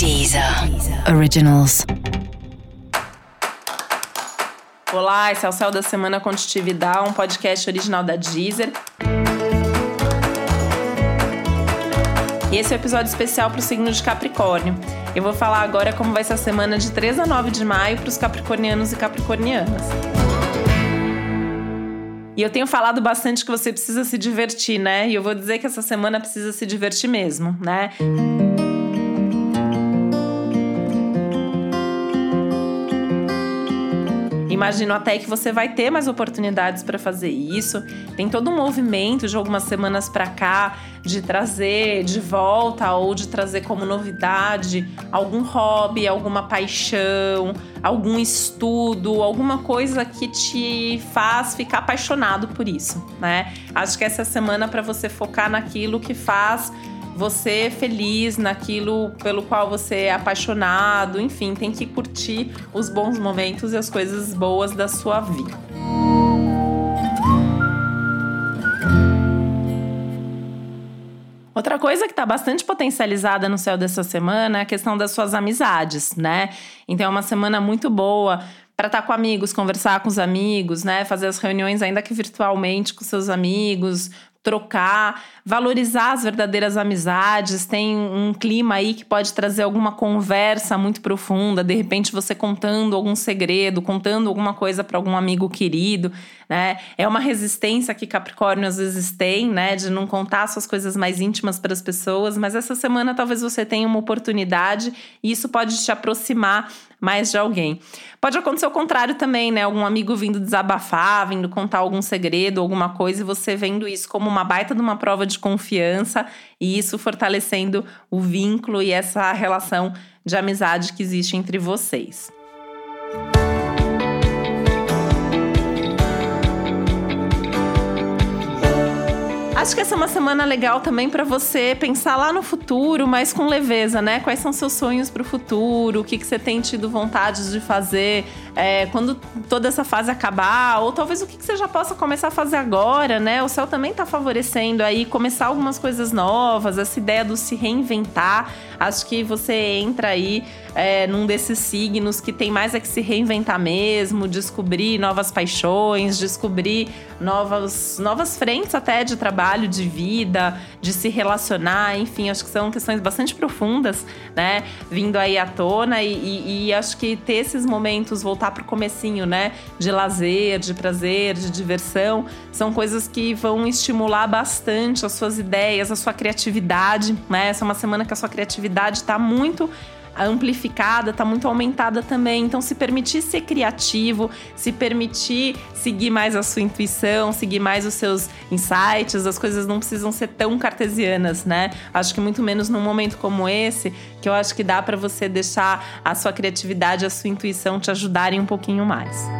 Deezer Originals. Olá, esse é o Céu da Semana Contitividade, um podcast original da Deezer. E esse é o um episódio especial para o signo de Capricórnio. Eu vou falar agora como vai ser a semana de 3 a 9 de maio para os capricornianos e capricornianas. E eu tenho falado bastante que você precisa se divertir, né? E eu vou dizer que essa semana precisa se divertir mesmo, né? Imagino até que você vai ter mais oportunidades para fazer isso. Tem todo um movimento de algumas semanas para cá de trazer de volta ou de trazer como novidade algum hobby, alguma paixão, algum estudo, alguma coisa que te faz ficar apaixonado por isso, né? Acho que essa semana para você focar naquilo que faz você feliz naquilo pelo qual você é apaixonado, enfim, tem que curtir os bons momentos e as coisas boas da sua vida. Outra coisa que está bastante potencializada no céu dessa semana é a questão das suas amizades, né? Então é uma semana muito boa para estar tá com amigos, conversar com os amigos, né? Fazer as reuniões, ainda que virtualmente, com seus amigos, trocar, valorizar as verdadeiras amizades. Tem um clima aí que pode trazer alguma conversa muito profunda, de repente você contando algum segredo, contando alguma coisa para algum amigo querido, né? É uma resistência que Capricórnio às vezes tem, né, de não contar suas coisas mais íntimas para as pessoas, mas essa semana talvez você tenha uma oportunidade e isso pode te aproximar mais de alguém. Pode acontecer o contrário também, né? Algum amigo vindo desabafar, vindo contar algum segredo, alguma coisa, e você vendo isso como uma baita de uma prova de confiança e isso fortalecendo o vínculo e essa relação de amizade que existe entre vocês. Acho que essa é uma semana legal também para você pensar lá no futuro, mas com leveza, né? Quais são seus sonhos para o futuro? O que, que você tem tido vontade de fazer é, quando toda essa fase acabar? Ou talvez o que, que você já possa começar a fazer agora, né? O céu também está favorecendo aí começar algumas coisas novas, essa ideia do se reinventar. Acho que você entra aí é, num desses signos que tem mais é que se reinventar mesmo, descobrir novas paixões, descobrir novas, novas frentes até de trabalho trabalho, de vida, de se relacionar, enfim, acho que são questões bastante profundas, né? Vindo aí à tona e, e, e acho que ter esses momentos, voltar para o comecinho, né? De lazer, de prazer, de diversão, são coisas que vão estimular bastante as suas ideias, a sua criatividade, né? Essa é uma semana que a sua criatividade está muito amplificada, está muito aumentada também. Então, se permitir ser criativo, se permitir seguir mais a sua intuição, seguir mais os seus insights, as coisas não precisam ser tão cartesianas, né? Acho que muito menos num momento como esse, que eu acho que dá para você deixar a sua criatividade, a sua intuição te ajudarem um pouquinho mais.